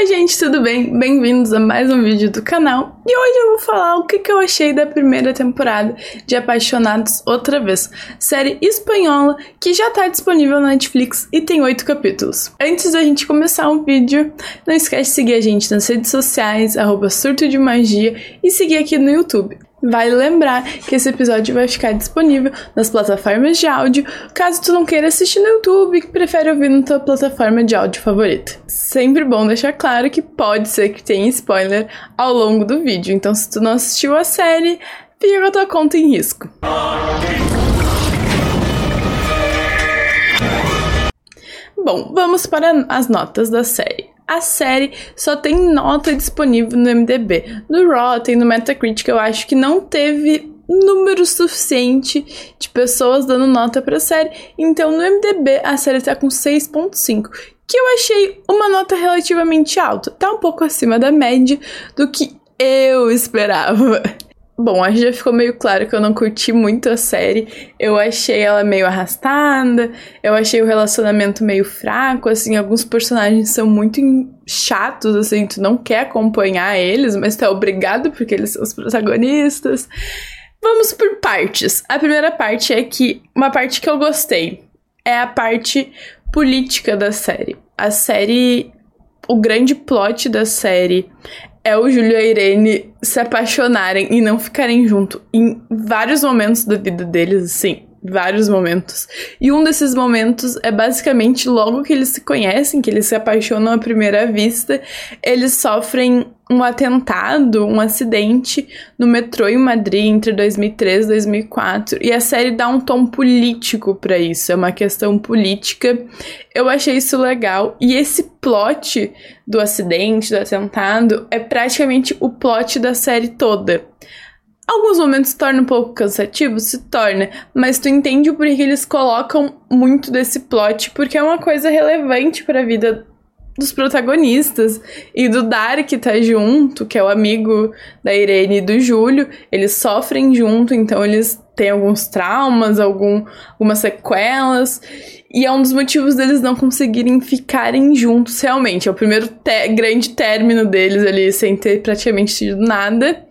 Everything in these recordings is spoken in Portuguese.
Oi, gente, tudo bem? Bem-vindos a mais um vídeo do canal. E hoje eu vou falar o que, eu achei da primeira temporada de Apaixonados Outra Vez, série espanhola que já tá disponível na Netflix e tem oito capítulos. Antes da gente começar o vídeo, não esquece de seguir a gente nas redes sociais, arroba surto de magia, e seguir aqui no YouTube. Vale lembrar que esse episódio vai ficar disponível nas plataformas de áudio, caso tu não queira assistir no YouTube e prefere ouvir na tua plataforma de áudio favorita. Sempre bom deixar claro que pode ser que tenha spoiler ao longo do vídeo, então se tu não assistiu a série, fica com a tua conta em risco. Bom, vamos para as notas da série a série só tem nota disponível no MDB. No Rotten, no Metacritic, eu acho que não teve número suficiente de pessoas dando nota pra série. Então, no MDB, a série tá com 6.5, que eu achei uma nota relativamente alta. Tá um pouco acima da média do que eu esperava. Bom, acho que já ficou meio claro que eu não curti muito a série. Eu achei ela meio arrastada, eu achei o relacionamento meio fraco, assim, alguns personagens são muito chatos, assim, tu não quer acompanhar eles, mas é obrigado porque eles são os protagonistas. Vamos por partes. A primeira parte é que uma parte que eu gostei é a parte política da série. A série o grande plot da série é o Júlio e a Irene se apaixonarem e não ficarem junto em vários momentos da vida deles, assim, vários momentos. E um desses momentos é basicamente logo que eles se conhecem, que eles se apaixonam à primeira vista, eles sofrem um atentado, um acidente no metrô em Madrid entre 2003 e 2004. E a série dá um tom político para isso, é uma questão política. Eu achei isso legal. E esse plot do acidente, do atentado, é praticamente o plot da série toda. Alguns momentos se torna um pouco cansativo, se torna, mas tu entende o porquê eles colocam muito desse plot, porque é uma coisa relevante para a vida dos protagonistas e do Dar que tá junto, que é o amigo da Irene e do Júlio, eles sofrem junto, então eles têm alguns traumas, algum, algumas sequelas. E é um dos motivos deles não conseguirem ficarem juntos realmente. É o primeiro grande término deles ali, sem ter praticamente tido nada.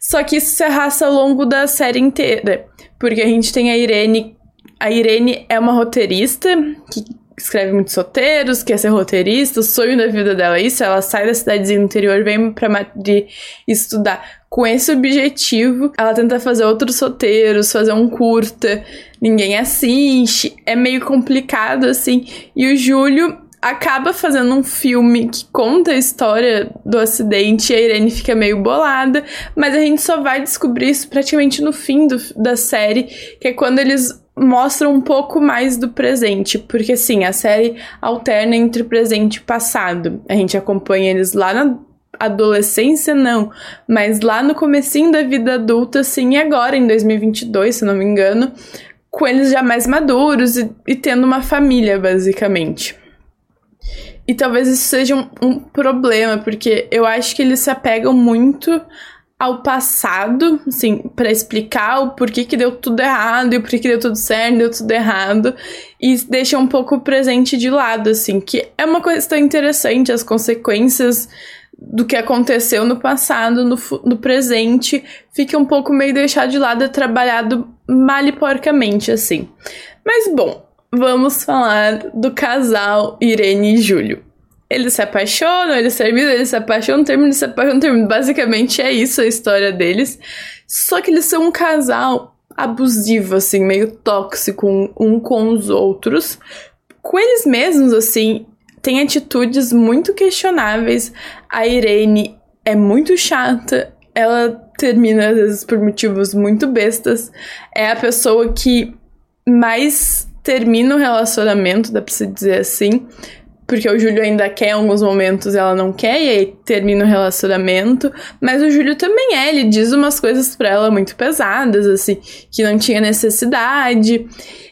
Só que isso se arrasta ao longo da série inteira. Porque a gente tem a Irene. A Irene é uma roteirista que escreve muitos roteiros, quer ser roteirista, o sonho da vida dela é isso, ela sai da cidadezinha do interior, vem pra Madrid estudar com esse objetivo. Ela tenta fazer outros roteiros, fazer um curta, ninguém assiste, é meio complicado assim. E o Júlio acaba fazendo um filme que conta a história do acidente e a Irene fica meio bolada, mas a gente só vai descobrir isso praticamente no fim do, da série, que é quando eles mostram um pouco mais do presente, porque assim, a série alterna entre presente e passado. A gente acompanha eles lá na adolescência não, mas lá no comecinho da vida adulta, sim, e agora em 2022, se não me engano, com eles já mais maduros e, e tendo uma família, basicamente. E talvez isso seja um, um problema, porque eu acho que eles se apegam muito ao passado, assim, para explicar o porquê que deu tudo errado e o porquê que deu tudo certo, deu tudo errado, e deixa um pouco o presente de lado, assim, que é uma questão interessante, as consequências do que aconteceu no passado, no, no presente, fica um pouco meio deixado de lado, é trabalhado mal e porcamente, assim. Mas bom, vamos falar do casal Irene e Júlio. Eles se apaixonam, eles terminam, eles se apaixonam, terminam, se apaixonam, terminam. Basicamente é isso a história deles. Só que eles são um casal abusivo, assim, meio tóxico um, um com os outros. Com eles mesmos, assim, tem atitudes muito questionáveis. A Irene é muito chata, ela termina às vezes por motivos muito bestas. É a pessoa que mais termina o relacionamento, dá pra se dizer assim. Porque o Júlio ainda quer em alguns momentos, ela não quer, e aí termina o relacionamento. Mas o Júlio também é, ele diz umas coisas pra ela muito pesadas, assim, que não tinha necessidade.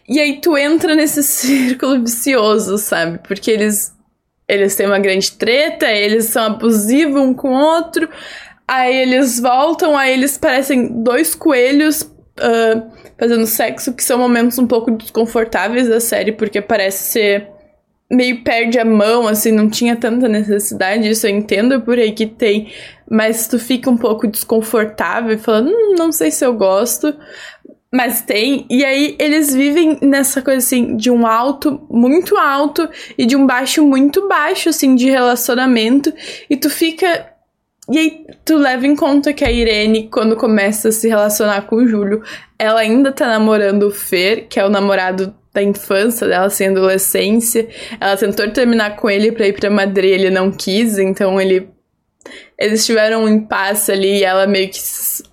E aí tu entra nesse círculo vicioso, sabe? Porque eles eles têm uma grande treta, eles são abusivos um com o outro, aí eles voltam, aí eles parecem dois coelhos uh, fazendo sexo, que são momentos um pouco desconfortáveis da série, porque parece ser meio perde a mão, assim, não tinha tanta necessidade, isso eu entendo por aí que tem, mas tu fica um pouco desconfortável falando, hum, não sei se eu gosto, mas tem, e aí eles vivem nessa coisa assim, de um alto muito alto e de um baixo muito baixo, assim, de relacionamento, e tu fica. E aí tu leva em conta que a Irene, quando começa a se relacionar com o Júlio, ela ainda tá namorando o Fer, que é o namorado da infância dela, assim, adolescência. Ela tentou terminar com ele pra ir pra Madrid, ele não quis, então ele. Eles tiveram um impasse ali e ela meio que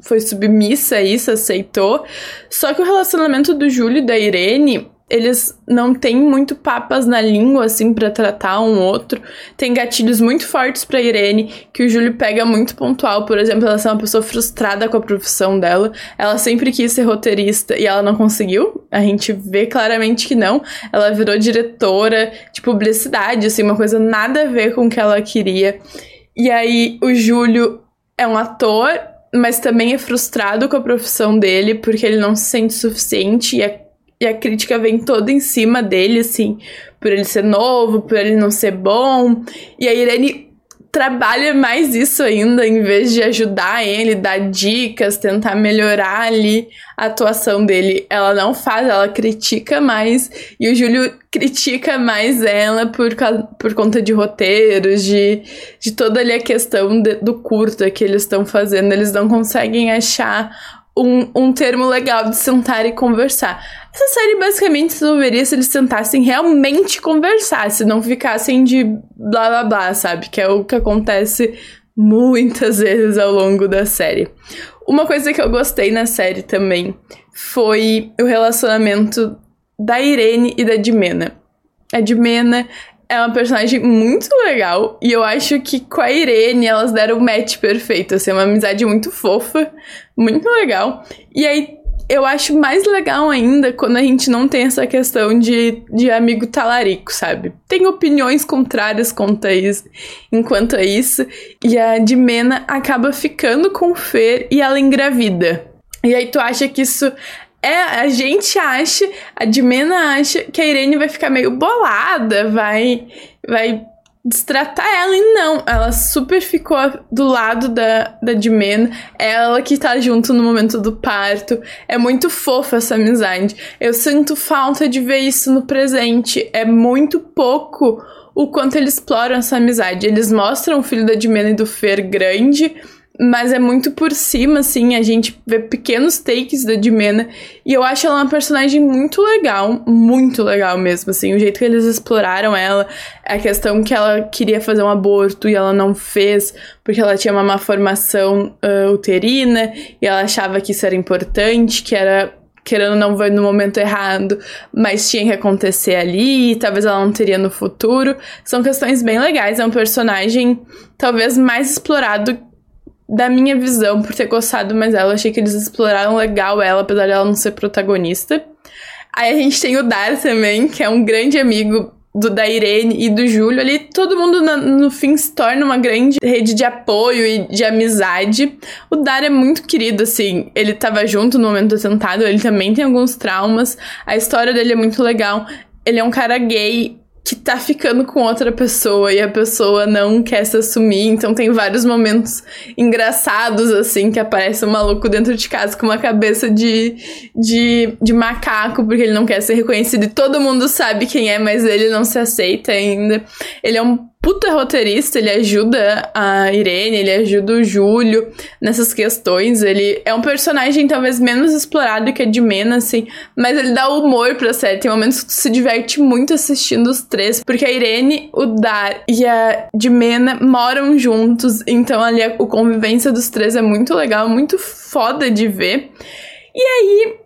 foi submissa a isso, aceitou. Só que o relacionamento do Júlio e da Irene eles não têm muito papas na língua, assim, para tratar um outro. Tem gatilhos muito fortes pra Irene, que o Júlio pega muito pontual. Por exemplo, ela é uma pessoa frustrada com a profissão dela. Ela sempre quis ser roteirista e ela não conseguiu. A gente vê claramente que não. Ela virou diretora de publicidade, assim, uma coisa nada a ver com o que ela queria. E aí, o Júlio é um ator, mas também é frustrado com a profissão dele, porque ele não se sente suficiente e é e a crítica vem toda em cima dele, assim, por ele ser novo, por ele não ser bom. E a Irene trabalha mais isso ainda, em vez de ajudar ele, dar dicas, tentar melhorar ali a atuação dele. Ela não faz, ela critica mais. E o Júlio critica mais ela por, por conta de roteiros, de, de toda ali a questão de, do curta que eles estão fazendo. Eles não conseguem achar um, um termo legal de sentar e conversar. Essa série basicamente resolveria se eles tentassem realmente conversar, se não ficassem de blá blá blá, sabe? Que é o que acontece muitas vezes ao longo da série. Uma coisa que eu gostei na série também foi o relacionamento da Irene e da Dimena. A Dimena é uma personagem muito legal e eu acho que com a Irene elas deram o match perfeito, assim, uma amizade muito fofa, muito legal. E aí eu acho mais legal ainda quando a gente não tem essa questão de, de amigo talarico, sabe? Tem opiniões contrárias quanto a isso, enquanto a isso, e a Dimena acaba ficando com o Fer e ela engravida. E aí tu acha que isso é, a gente acha, a Dimena acha que a Irene vai ficar meio bolada, vai vai destratar ela e não, ela super ficou do lado da, da Dimena, ela que tá junto no momento do parto, é muito fofa essa amizade. Eu sinto falta de ver isso no presente, é muito pouco o quanto eles exploram essa amizade. Eles mostram o filho da Dimena e do Fer grande, mas é muito por cima, assim, a gente vê pequenos takes da Dimena, e eu acho ela uma personagem muito legal, muito legal mesmo, assim, o jeito que eles exploraram ela, a questão que ela queria fazer um aborto e ela não fez, porque ela tinha uma má formação uh, uterina, e ela achava que isso era importante, que era querendo não ver no momento errado, mas tinha que acontecer ali, e talvez ela não teria no futuro. São questões bem legais, é um personagem talvez mais explorado da minha visão, por ter gostado mais dela, achei que eles exploraram legal ela, apesar dela não ser protagonista. Aí a gente tem o Dar também, que é um grande amigo do da Irene e do Júlio. Ali todo mundo no, no fim se torna uma grande rede de apoio e de amizade. O Dar é muito querido, assim. Ele tava junto no momento do atentado, ele também tem alguns traumas. A história dele é muito legal. Ele é um cara gay que tá ficando com outra pessoa e a pessoa não quer se assumir. Então tem vários momentos engraçados, assim, que aparece um maluco dentro de casa com uma cabeça de, de, de macaco, porque ele não quer ser reconhecido e todo mundo sabe quem é, mas ele não se aceita ainda. Ele é um puta roteirista, ele ajuda a Irene, ele ajuda o Júlio nessas questões. Ele é um personagem talvez menos explorado que a de Mena, assim, mas ele dá humor pra série. Tem momentos que tu se diverte muito assistindo os três, porque a Irene, o Dar e a de Mena moram juntos, então ali a, a convivência dos três é muito legal, muito foda de ver. E aí,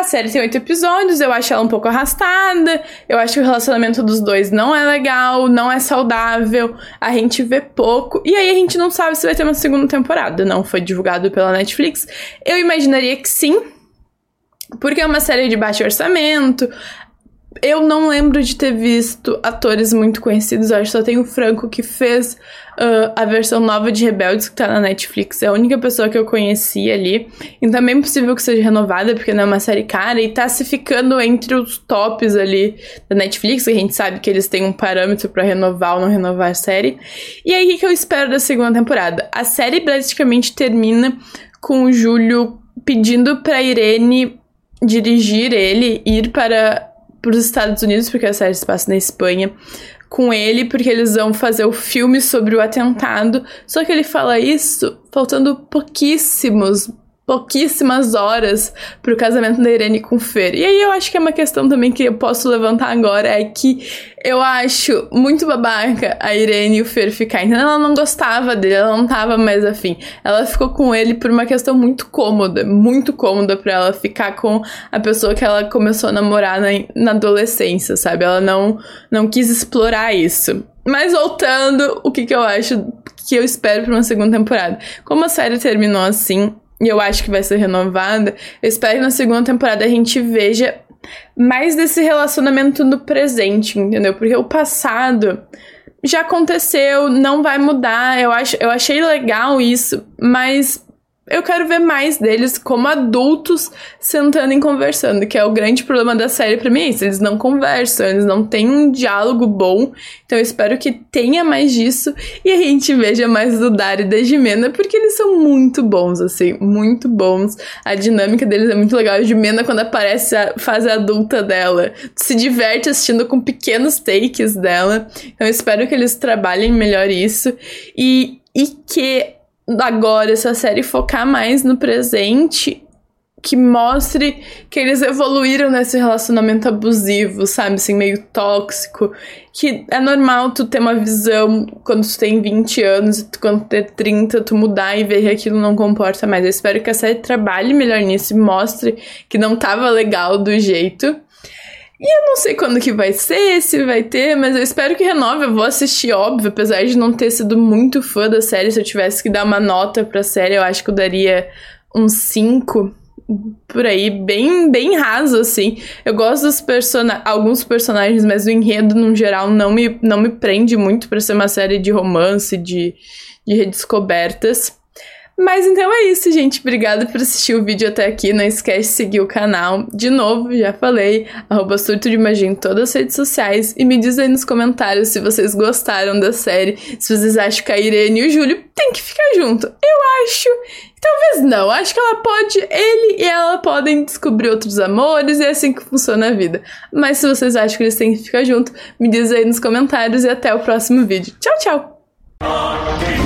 a série tem oito episódios, eu acho ela um pouco arrastada, eu acho que o relacionamento dos dois não é legal, não é saudável, a gente vê pouco, e aí a gente não sabe se vai ter uma segunda temporada, não foi divulgado pela Netflix. Eu imaginaria que sim, porque é uma série de baixo orçamento, eu não lembro de ter visto atores muito conhecidos. Eu acho que só tem o Franco que fez uh, a versão nova de Rebeldes, que tá na Netflix. É a única pessoa que eu conheci ali. E também é possível que seja renovada, porque não é uma série cara. E tá se ficando entre os tops ali da Netflix, que a gente sabe que eles têm um parâmetro para renovar ou não renovar a série. E aí, o que eu espero da segunda temporada? A série praticamente termina com o Júlio pedindo pra Irene dirigir ele, ir para para os Estados Unidos, porque a série se passa na Espanha, com ele, porque eles vão fazer o filme sobre o atentado. Só que ele fala isso faltando pouquíssimos pouquíssimas horas pro casamento da Irene com o Fer. E aí eu acho que é uma questão também que eu posso levantar agora, é que eu acho muito babaca a Irene e o Fer ficar. Então ela não gostava dele, ela não tava mais afim. Ela ficou com ele por uma questão muito cômoda, muito cômoda para ela ficar com a pessoa que ela começou a namorar na, na adolescência, sabe? Ela não, não quis explorar isso. Mas voltando, o que, que eu acho que eu espero pra uma segunda temporada? Como a série terminou assim, e eu acho que vai ser renovada, eu espero que na segunda temporada a gente veja mais desse relacionamento no presente, entendeu? Porque o passado já aconteceu, não vai mudar. Eu, acho, eu achei legal isso, mas eu quero ver mais deles como adultos sentando e conversando, que é o grande problema da série pra mim é isso. Eles não conversam, eles não têm um diálogo bom. Então eu espero que tenha mais disso e a gente veja mais do Dari e da Jimena, porque eles são muito bons, assim, muito bons. A dinâmica deles é muito legal. A Jimena, quando aparece a fase adulta dela, se diverte assistindo com pequenos takes dela. Então eu espero que eles trabalhem melhor isso e, e que agora essa série focar mais no presente que mostre que eles evoluíram nesse relacionamento abusivo, sabe? Assim, meio tóxico. Que é normal tu ter uma visão quando tu tem 20 anos e tu, quando tu ter 30, tu mudar e ver que aquilo não comporta mais. Eu espero que a série trabalhe melhor nisso e mostre que não tava legal do jeito. E eu não sei quando que vai ser, se vai ter, mas eu espero que renove. Eu vou assistir, óbvio, apesar de não ter sido muito fã da série. Se eu tivesse que dar uma nota pra série, eu acho que eu daria uns 5 por aí, bem, bem raso, assim. Eu gosto dos person alguns personagens, mas o enredo, no geral, não me, não me prende muito para ser uma série de romance, de, de redescobertas. Mas então é isso, gente. Obrigada por assistir o vídeo até aqui. Não esquece de seguir o canal. De novo, já falei, arroba surto de magia em todas as redes sociais. E me diz aí nos comentários se vocês gostaram da série, se vocês acham que a Irene e o Júlio têm que ficar junto. Eu acho. Talvez não. Acho que ela pode, ele e ela podem descobrir outros amores e é assim que funciona a vida. Mas se vocês acham que eles têm que ficar junto, me diz aí nos comentários e até o próximo vídeo. Tchau, tchau!